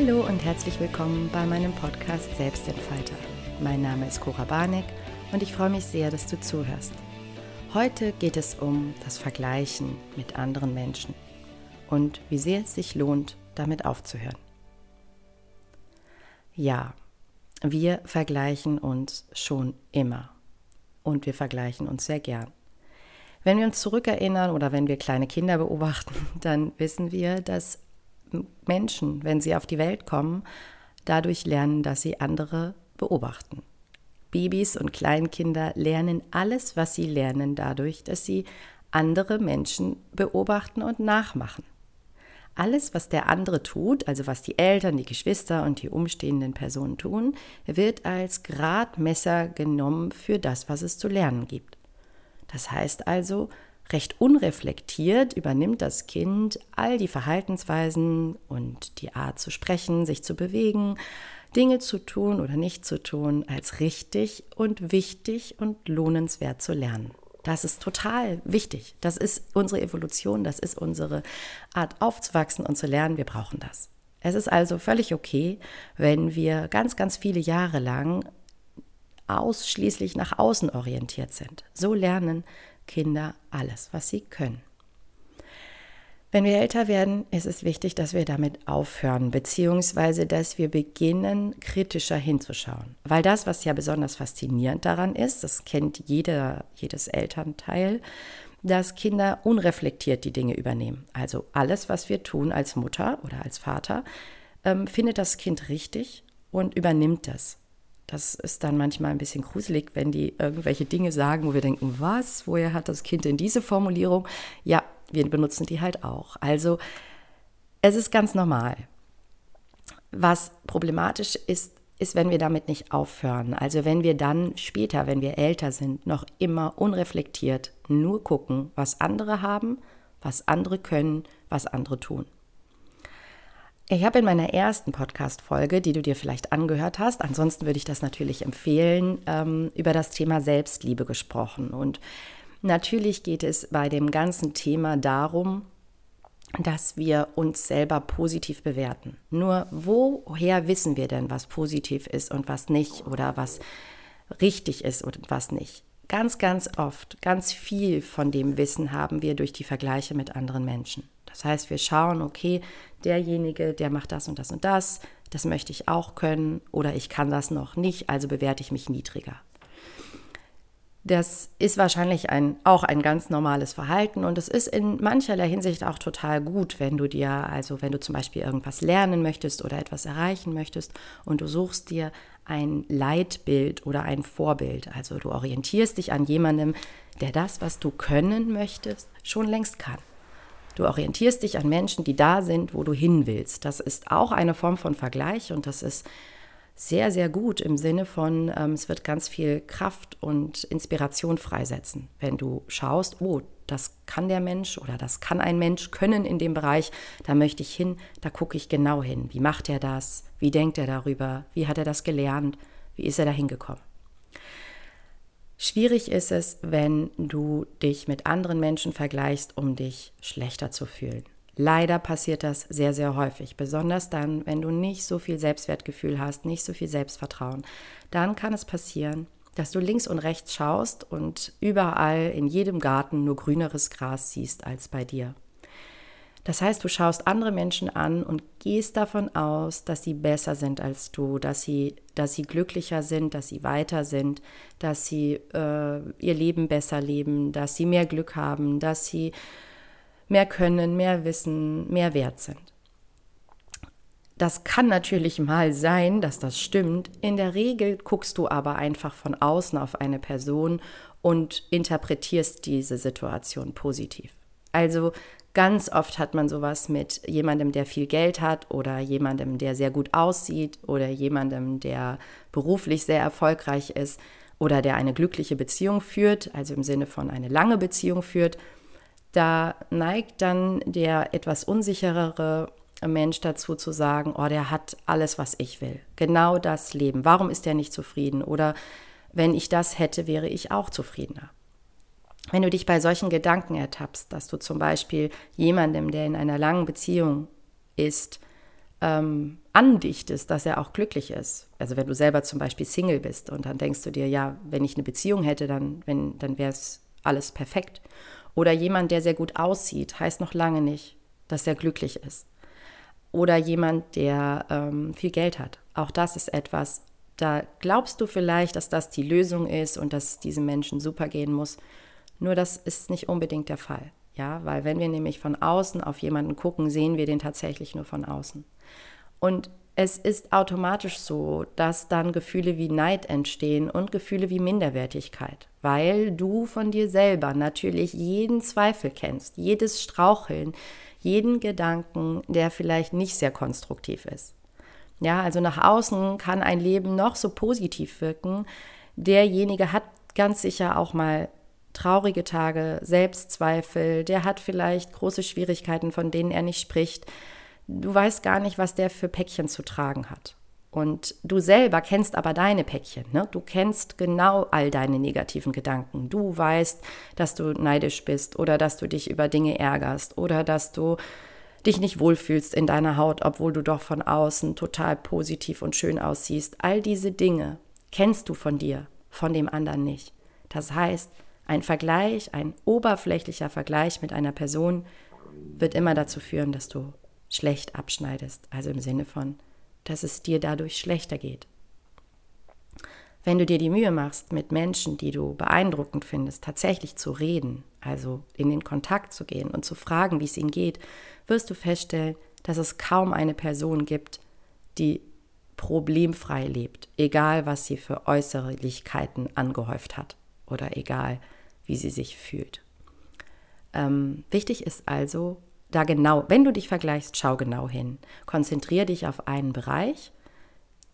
Hallo und herzlich willkommen bei meinem Podcast Selbstentfalter. Mein Name ist Cora Barneck und ich freue mich sehr, dass du zuhörst. Heute geht es um das Vergleichen mit anderen Menschen und wie sehr es sich lohnt, damit aufzuhören. Ja, wir vergleichen uns schon immer und wir vergleichen uns sehr gern. Wenn wir uns zurückerinnern oder wenn wir kleine Kinder beobachten, dann wissen wir, dass Menschen, wenn sie auf die Welt kommen, dadurch lernen, dass sie andere beobachten. Babys und Kleinkinder lernen alles, was sie lernen, dadurch, dass sie andere Menschen beobachten und nachmachen. Alles, was der andere tut, also was die Eltern, die Geschwister und die umstehenden Personen tun, wird als Gradmesser genommen für das, was es zu lernen gibt. Das heißt also, Recht unreflektiert übernimmt das Kind all die Verhaltensweisen und die Art zu sprechen, sich zu bewegen, Dinge zu tun oder nicht zu tun, als richtig und wichtig und lohnenswert zu lernen. Das ist total wichtig. Das ist unsere Evolution, das ist unsere Art aufzuwachsen und zu lernen. Wir brauchen das. Es ist also völlig okay, wenn wir ganz, ganz viele Jahre lang ausschließlich nach außen orientiert sind. So lernen Kinder alles, was sie können. Wenn wir älter werden, ist es wichtig, dass wir damit aufhören, beziehungsweise dass wir beginnen, kritischer hinzuschauen. Weil das, was ja besonders faszinierend daran ist, das kennt jeder, jedes Elternteil, dass Kinder unreflektiert die Dinge übernehmen. Also alles, was wir tun als Mutter oder als Vater, ähm, findet das Kind richtig und übernimmt das. Das ist dann manchmal ein bisschen gruselig, wenn die irgendwelche Dinge sagen, wo wir denken, was, woher hat das Kind denn diese Formulierung? Ja, wir benutzen die halt auch. Also es ist ganz normal. Was problematisch ist, ist, wenn wir damit nicht aufhören. Also wenn wir dann später, wenn wir älter sind, noch immer unreflektiert nur gucken, was andere haben, was andere können, was andere tun. Ich habe in meiner ersten Podcast-Folge, die du dir vielleicht angehört hast, ansonsten würde ich das natürlich empfehlen, ähm, über das Thema Selbstliebe gesprochen. Und natürlich geht es bei dem ganzen Thema darum, dass wir uns selber positiv bewerten. Nur woher wissen wir denn, was positiv ist und was nicht oder was richtig ist und was nicht? Ganz, ganz oft, ganz viel von dem Wissen haben wir durch die Vergleiche mit anderen Menschen. Das heißt, wir schauen, okay, derjenige, der macht das und das und das, das möchte ich auch können oder ich kann das noch nicht, also bewerte ich mich niedriger. Das ist wahrscheinlich ein, auch ein ganz normales Verhalten und es ist in mancherlei Hinsicht auch total gut, wenn du dir, also wenn du zum Beispiel irgendwas lernen möchtest oder etwas erreichen möchtest und du suchst dir ein Leitbild oder ein Vorbild. Also du orientierst dich an jemandem, der das, was du können möchtest, schon längst kann. Du orientierst dich an Menschen, die da sind, wo du hin willst. Das ist auch eine Form von Vergleich und das ist sehr, sehr gut im Sinne von, ähm, es wird ganz viel Kraft und Inspiration freisetzen, wenn du schaust, oh, das kann der Mensch oder das kann ein Mensch können in dem Bereich, da möchte ich hin, da gucke ich genau hin. Wie macht er das? Wie denkt er darüber? Wie hat er das gelernt? Wie ist er da hingekommen? Schwierig ist es, wenn du dich mit anderen Menschen vergleichst, um dich schlechter zu fühlen. Leider passiert das sehr, sehr häufig, besonders dann, wenn du nicht so viel Selbstwertgefühl hast, nicht so viel Selbstvertrauen. Dann kann es passieren, dass du links und rechts schaust und überall in jedem Garten nur grüneres Gras siehst als bei dir. Das heißt, du schaust andere Menschen an und gehst davon aus, dass sie besser sind als du, dass sie, dass sie glücklicher sind, dass sie weiter sind, dass sie äh, ihr Leben besser leben, dass sie mehr Glück haben, dass sie mehr können, mehr wissen, mehr wert sind. Das kann natürlich mal sein, dass das stimmt. In der Regel guckst du aber einfach von außen auf eine Person und interpretierst diese Situation positiv. Also Ganz oft hat man sowas mit jemandem, der viel Geld hat oder jemandem, der sehr gut aussieht oder jemandem, der beruflich sehr erfolgreich ist oder der eine glückliche Beziehung führt, also im Sinne von eine lange Beziehung führt. Da neigt dann der etwas unsicherere Mensch dazu zu sagen, oh, der hat alles, was ich will. Genau das Leben. Warum ist er nicht zufrieden? Oder wenn ich das hätte, wäre ich auch zufriedener. Wenn du dich bei solchen Gedanken ertappst, dass du zum Beispiel jemandem, der in einer langen Beziehung ist, ähm, andichtest, dass er auch glücklich ist. Also wenn du selber zum Beispiel Single bist und dann denkst du dir, ja, wenn ich eine Beziehung hätte, dann, dann wäre es alles perfekt. Oder jemand, der sehr gut aussieht, heißt noch lange nicht, dass er glücklich ist. Oder jemand, der ähm, viel Geld hat. Auch das ist etwas, da glaubst du vielleicht, dass das die Lösung ist und dass diesem Menschen super gehen muss. Nur das ist nicht unbedingt der Fall. Ja, weil wenn wir nämlich von außen auf jemanden gucken, sehen wir den tatsächlich nur von außen. Und es ist automatisch so, dass dann Gefühle wie Neid entstehen und Gefühle wie Minderwertigkeit, weil du von dir selber natürlich jeden Zweifel kennst, jedes Straucheln, jeden Gedanken, der vielleicht nicht sehr konstruktiv ist. Ja, also nach außen kann ein Leben noch so positiv wirken. Derjenige hat ganz sicher auch mal traurige Tage, Selbstzweifel, der hat vielleicht große Schwierigkeiten, von denen er nicht spricht. Du weißt gar nicht, was der für Päckchen zu tragen hat. Und du selber kennst aber deine Päckchen. Ne? Du kennst genau all deine negativen Gedanken. Du weißt, dass du neidisch bist oder dass du dich über Dinge ärgerst oder dass du dich nicht wohlfühlst in deiner Haut, obwohl du doch von außen total positiv und schön aussiehst. All diese Dinge kennst du von dir, von dem anderen nicht. Das heißt, ein Vergleich, ein oberflächlicher Vergleich mit einer Person wird immer dazu führen, dass du schlecht abschneidest, also im Sinne von, dass es dir dadurch schlechter geht. Wenn du dir die Mühe machst, mit Menschen, die du beeindruckend findest, tatsächlich zu reden, also in den Kontakt zu gehen und zu fragen, wie es ihnen geht, wirst du feststellen, dass es kaum eine Person gibt, die problemfrei lebt, egal was sie für Äußerlichkeiten angehäuft hat oder egal wie sie sich fühlt. Ähm, wichtig ist also, da genau, wenn du dich vergleichst, schau genau hin. Konzentriere dich auf einen Bereich,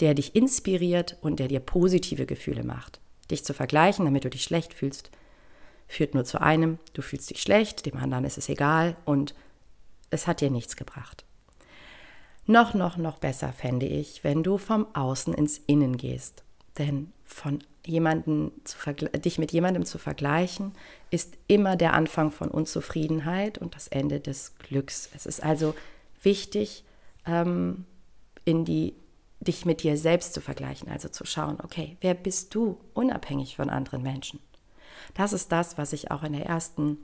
der dich inspiriert und der dir positive Gefühle macht. Dich zu vergleichen, damit du dich schlecht fühlst, führt nur zu einem, du fühlst dich schlecht, dem anderen ist es egal und es hat dir nichts gebracht. Noch, noch, noch besser fände ich, wenn du vom Außen ins Innen gehst. Denn von jemanden dich mit jemandem zu vergleichen, ist immer der Anfang von Unzufriedenheit und das Ende des Glücks. Es ist also wichtig, ähm, in die, dich mit dir selbst zu vergleichen, also zu schauen, okay, wer bist du unabhängig von anderen Menschen? Das ist das, was ich auch in der ersten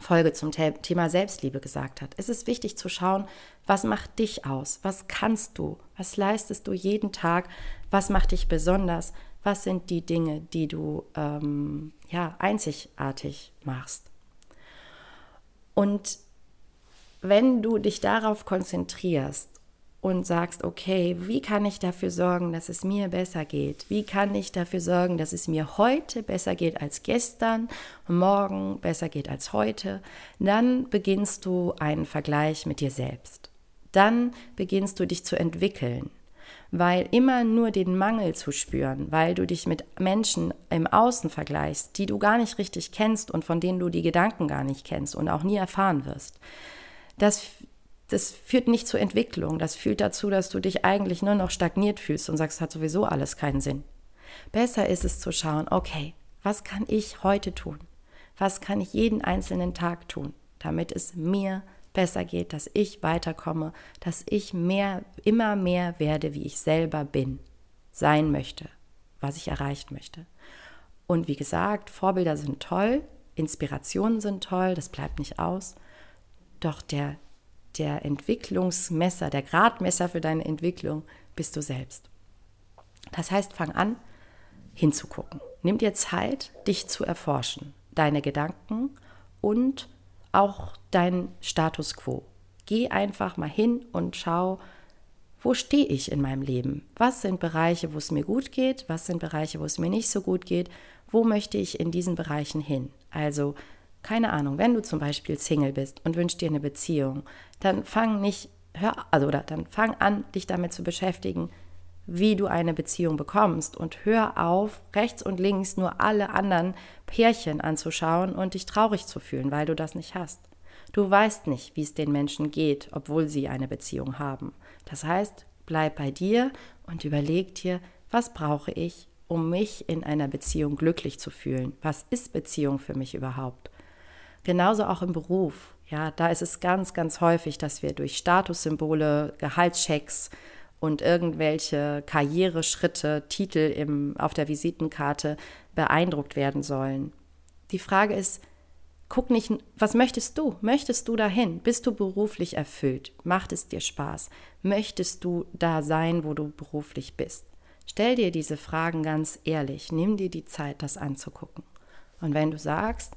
Folge zum Thema Selbstliebe gesagt hat. Es ist wichtig zu schauen, was macht dich aus? Was kannst du? Was leistest du jeden Tag? Was macht dich besonders? Was sind die Dinge, die du ähm, ja, einzigartig machst? Und wenn du dich darauf konzentrierst und sagst, okay, wie kann ich dafür sorgen, dass es mir besser geht? Wie kann ich dafür sorgen, dass es mir heute besser geht als gestern morgen besser geht als heute? Dann beginnst du einen Vergleich mit dir selbst. Dann beginnst du dich zu entwickeln, weil immer nur den Mangel zu spüren, weil du dich mit Menschen im Außen vergleichst, die du gar nicht richtig kennst und von denen du die Gedanken gar nicht kennst und auch nie erfahren wirst. Das das führt nicht zur Entwicklung. Das führt dazu, dass du dich eigentlich nur noch stagniert fühlst und sagst, hat sowieso alles keinen Sinn. Besser ist es zu schauen, okay, was kann ich heute tun? Was kann ich jeden einzelnen Tag tun, damit es mir besser geht, dass ich weiterkomme, dass ich mehr, immer mehr werde, wie ich selber bin, sein möchte, was ich erreichen möchte. Und wie gesagt, Vorbilder sind toll, Inspirationen sind toll, das bleibt nicht aus. Doch der der Entwicklungsmesser, der Gradmesser für deine Entwicklung bist du selbst. Das heißt, fang an, hinzugucken. Nimm dir Zeit, dich zu erforschen, deine Gedanken und auch dein Status quo. Geh einfach mal hin und schau, wo stehe ich in meinem Leben? Was sind Bereiche, wo es mir gut geht? Was sind Bereiche, wo es mir nicht so gut geht? Wo möchte ich in diesen Bereichen hin? Also keine Ahnung, wenn du zum Beispiel Single bist und wünschst dir eine Beziehung, dann fang nicht, hör, also oder dann fang an, dich damit zu beschäftigen, wie du eine Beziehung bekommst und hör auf, rechts und links nur alle anderen Pärchen anzuschauen und dich traurig zu fühlen, weil du das nicht hast. Du weißt nicht, wie es den Menschen geht, obwohl sie eine Beziehung haben. Das heißt, bleib bei dir und überleg dir, was brauche ich, um mich in einer Beziehung glücklich zu fühlen? Was ist Beziehung für mich überhaupt? Genauso auch im Beruf. Ja, da ist es ganz, ganz häufig, dass wir durch Statussymbole, Gehaltschecks und irgendwelche Karriereschritte, Titel im, auf der Visitenkarte beeindruckt werden sollen. Die Frage ist, guck nicht, was möchtest du? Möchtest du dahin? Bist du beruflich erfüllt? Macht es dir Spaß? Möchtest du da sein, wo du beruflich bist? Stell dir diese Fragen ganz ehrlich. Nimm dir die Zeit, das anzugucken. Und wenn du sagst,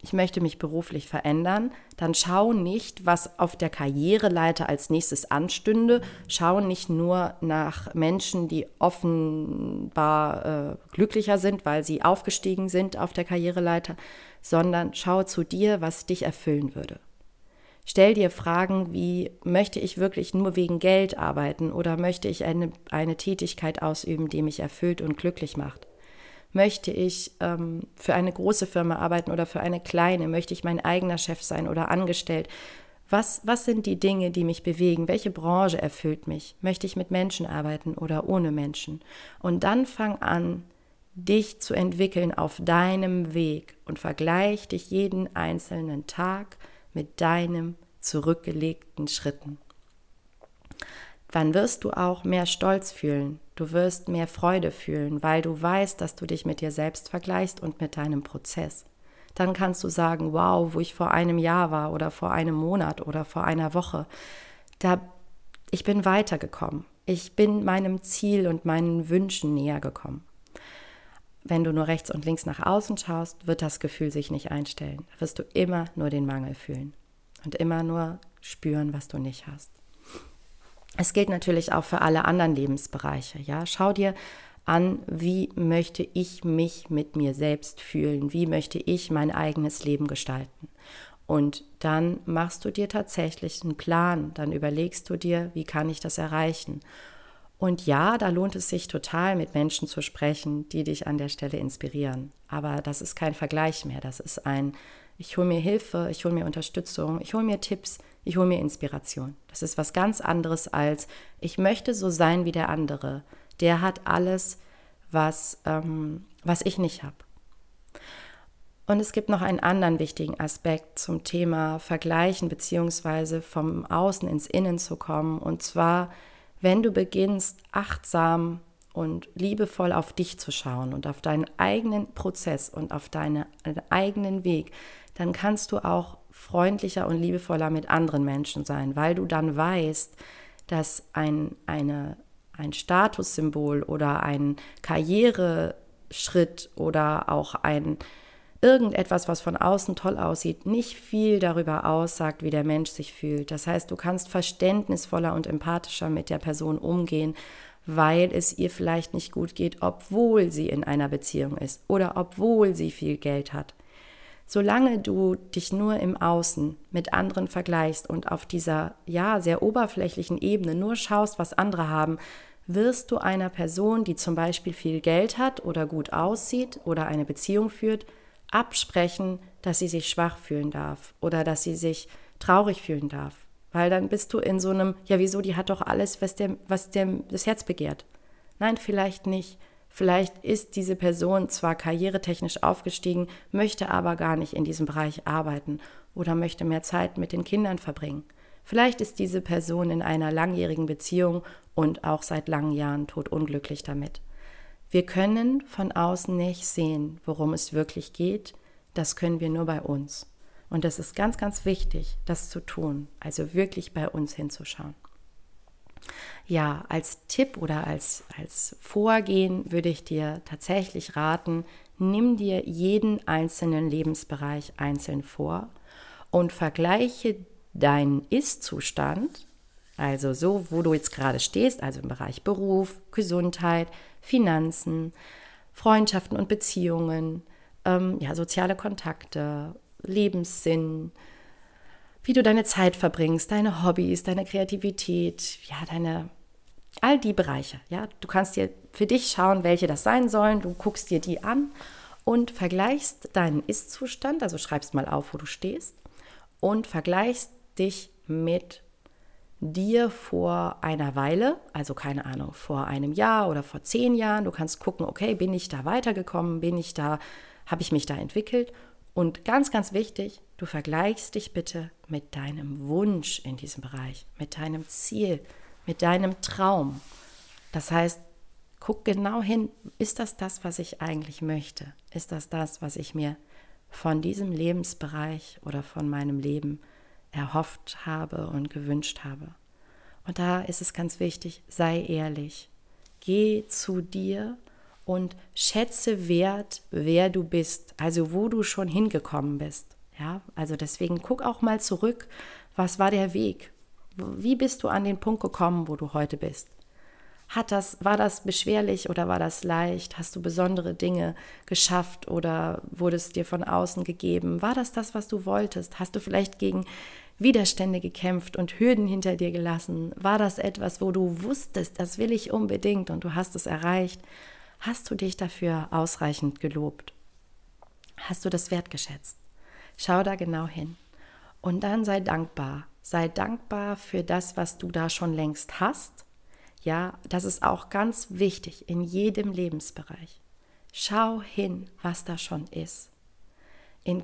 ich möchte mich beruflich verändern, dann schau nicht, was auf der Karriereleiter als nächstes anstünde. Schau nicht nur nach Menschen, die offenbar äh, glücklicher sind, weil sie aufgestiegen sind auf der Karriereleiter, sondern schau zu dir, was dich erfüllen würde. Stell dir Fragen wie, möchte ich wirklich nur wegen Geld arbeiten oder möchte ich eine, eine Tätigkeit ausüben, die mich erfüllt und glücklich macht? Möchte ich ähm, für eine große Firma arbeiten oder für eine kleine? Möchte ich mein eigener Chef sein oder angestellt? Was, was sind die Dinge, die mich bewegen? Welche Branche erfüllt mich? Möchte ich mit Menschen arbeiten oder ohne Menschen? Und dann fang an, dich zu entwickeln auf deinem Weg und vergleich dich jeden einzelnen Tag mit deinem zurückgelegten Schritten. Wann wirst du auch mehr Stolz fühlen, Du wirst mehr Freude fühlen, weil du weißt, dass du dich mit dir selbst vergleichst und mit deinem Prozess. Dann kannst du sagen, wow, wo ich vor einem Jahr war oder vor einem Monat oder vor einer Woche, da ich bin weitergekommen. Ich bin meinem Ziel und meinen Wünschen näher gekommen. Wenn du nur rechts und links nach außen schaust, wird das Gefühl sich nicht einstellen. Da wirst du immer nur den Mangel fühlen und immer nur spüren, was du nicht hast. Es gilt natürlich auch für alle anderen Lebensbereiche. Ja, schau dir an, wie möchte ich mich mit mir selbst fühlen? Wie möchte ich mein eigenes Leben gestalten? Und dann machst du dir tatsächlich einen Plan. Dann überlegst du dir, wie kann ich das erreichen? Und ja, da lohnt es sich total, mit Menschen zu sprechen, die dich an der Stelle inspirieren. Aber das ist kein Vergleich mehr. Das ist ein, ich hole mir Hilfe, ich hole mir Unterstützung, ich hole mir Tipps, ich hole mir Inspiration. Das ist was ganz anderes als, ich möchte so sein wie der andere. Der hat alles, was, ähm, was ich nicht habe. Und es gibt noch einen anderen wichtigen Aspekt zum Thema Vergleichen beziehungsweise vom Außen ins Innen zu kommen. Und zwar, wenn du beginnst, achtsam und liebevoll auf dich zu schauen und auf deinen eigenen Prozess und auf deine, deinen eigenen Weg, dann kannst du auch freundlicher und liebevoller mit anderen Menschen sein, weil du dann weißt, dass ein, eine, ein Statussymbol oder ein Karriereschritt oder auch ein irgendetwas, was von außen toll aussieht, nicht viel darüber aussagt, wie der Mensch sich fühlt. Das heißt, du kannst verständnisvoller und empathischer mit der Person umgehen, weil es ihr vielleicht nicht gut geht, obwohl sie in einer Beziehung ist oder obwohl sie viel Geld hat. Solange du dich nur im Außen mit anderen vergleichst und auf dieser ja sehr oberflächlichen Ebene nur schaust, was andere haben, wirst du einer Person, die zum Beispiel viel Geld hat oder gut aussieht oder eine Beziehung führt, absprechen, dass sie sich schwach fühlen darf oder dass sie sich traurig fühlen darf. Weil dann bist du in so einem, ja wieso, die hat doch alles, was, dem, was dem das Herz begehrt. Nein, vielleicht nicht. Vielleicht ist diese Person zwar karrieretechnisch aufgestiegen, möchte aber gar nicht in diesem Bereich arbeiten oder möchte mehr Zeit mit den Kindern verbringen. Vielleicht ist diese Person in einer langjährigen Beziehung und auch seit langen Jahren todunglücklich damit. Wir können von außen nicht sehen, worum es wirklich geht. Das können wir nur bei uns. Und das ist ganz, ganz wichtig, das zu tun, also wirklich bei uns hinzuschauen. Ja, als Tipp oder als, als Vorgehen würde ich dir tatsächlich raten, nimm dir jeden einzelnen Lebensbereich einzeln vor und vergleiche deinen Ist-Zustand, also so, wo du jetzt gerade stehst, also im Bereich Beruf, Gesundheit, Finanzen, Freundschaften und Beziehungen, ähm, ja, soziale Kontakte, Lebenssinn, wie du deine Zeit verbringst, deine Hobbys, deine Kreativität, ja, deine all die Bereiche, ja. Du kannst dir für dich schauen, welche das sein sollen, du guckst dir die an und vergleichst deinen Ist-Zustand, also schreibst mal auf, wo du stehst und vergleichst dich mit dir vor einer Weile, also keine Ahnung, vor einem Jahr oder vor zehn Jahren. Du kannst gucken, okay, bin ich da weitergekommen, bin ich da, habe ich mich da entwickelt? Und ganz, ganz wichtig, Du vergleichst dich bitte mit deinem Wunsch in diesem Bereich, mit deinem Ziel, mit deinem Traum. Das heißt, guck genau hin, ist das das, was ich eigentlich möchte? Ist das das, was ich mir von diesem Lebensbereich oder von meinem Leben erhofft habe und gewünscht habe? Und da ist es ganz wichtig, sei ehrlich. Geh zu dir und schätze wert, wer du bist, also wo du schon hingekommen bist. Ja, also deswegen guck auch mal zurück, was war der Weg? Wie bist du an den Punkt gekommen, wo du heute bist? Hat das, war das beschwerlich oder war das leicht? Hast du besondere Dinge geschafft oder wurde es dir von außen gegeben? War das das, was du wolltest? Hast du vielleicht gegen Widerstände gekämpft und Hürden hinter dir gelassen? War das etwas, wo du wusstest, das will ich unbedingt und du hast es erreicht? Hast du dich dafür ausreichend gelobt? Hast du das wertgeschätzt? Schau da genau hin. Und dann sei dankbar. Sei dankbar für das, was du da schon längst hast. Ja, das ist auch ganz wichtig in jedem Lebensbereich. Schau hin, was da schon ist. In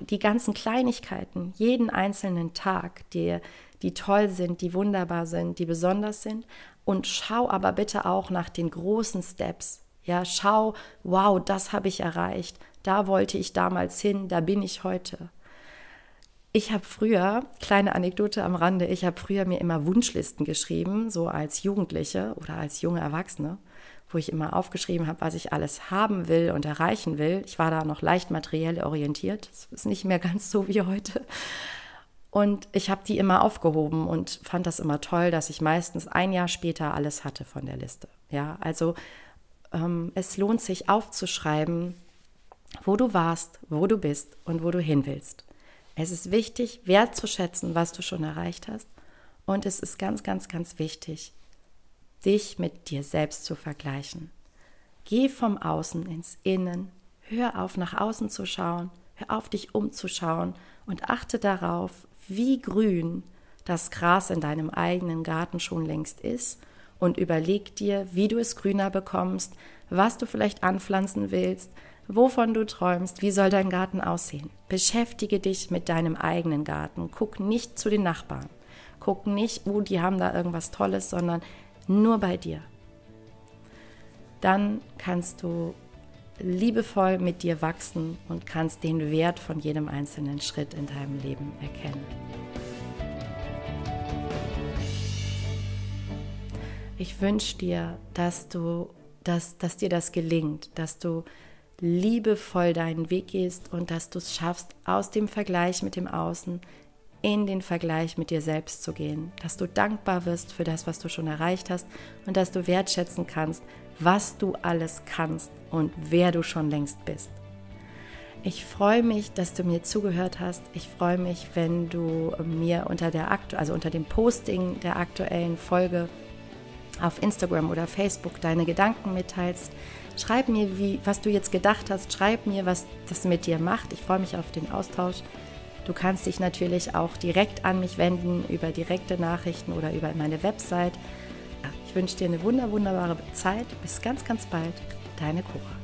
die ganzen Kleinigkeiten, jeden einzelnen Tag, die, die toll sind, die wunderbar sind, die besonders sind. Und schau aber bitte auch nach den großen Steps, ja, schau, wow, das habe ich erreicht. Da wollte ich damals hin, da bin ich heute. Ich habe früher, kleine Anekdote am Rande, ich habe früher mir immer Wunschlisten geschrieben, so als Jugendliche oder als junge Erwachsene, wo ich immer aufgeschrieben habe, was ich alles haben will und erreichen will. Ich war da noch leicht materiell orientiert. Das ist nicht mehr ganz so wie heute. Und ich habe die immer aufgehoben und fand das immer toll, dass ich meistens ein Jahr später alles hatte von der Liste. Ja, also ähm, es lohnt sich aufzuschreiben, wo du warst, wo du bist und wo du hin willst. Es ist wichtig, wertzuschätzen, was du schon erreicht hast. Und es ist ganz, ganz, ganz wichtig, dich mit dir selbst zu vergleichen. Geh vom Außen ins Innen, hör auf, nach außen zu schauen, hör auf, dich umzuschauen und achte darauf, wie grün das Gras in deinem eigenen Garten schon längst ist und überleg dir, wie du es grüner bekommst, was du vielleicht anpflanzen willst, wovon du träumst, wie soll dein Garten aussehen. Beschäftige dich mit deinem eigenen Garten. Guck nicht zu den Nachbarn. Guck nicht, oh, die haben da irgendwas Tolles, sondern nur bei dir. Dann kannst du liebevoll mit dir wachsen und kannst den Wert von jedem einzelnen Schritt in deinem Leben erkennen. Ich wünsche dir, dass du, dass, dass dir das gelingt, dass du liebevoll deinen Weg gehst und dass du es schaffst, aus dem Vergleich mit dem Außen in den Vergleich mit dir selbst zu gehen, dass du dankbar wirst für das, was du schon erreicht hast und dass du wertschätzen kannst, was du alles kannst und wer du schon längst bist. Ich freue mich, dass du mir zugehört hast. Ich freue mich, wenn du mir unter der Aktu also unter dem Posting der aktuellen Folge auf Instagram oder Facebook deine Gedanken mitteilst. Schreib mir, wie, was du jetzt gedacht hast. Schreib mir, was das mit dir macht. Ich freue mich auf den Austausch. Du kannst dich natürlich auch direkt an mich wenden über direkte Nachrichten oder über meine Website. Ich wünsche dir eine wunder, wunderbare Zeit. Bis ganz, ganz bald. Deine Cora.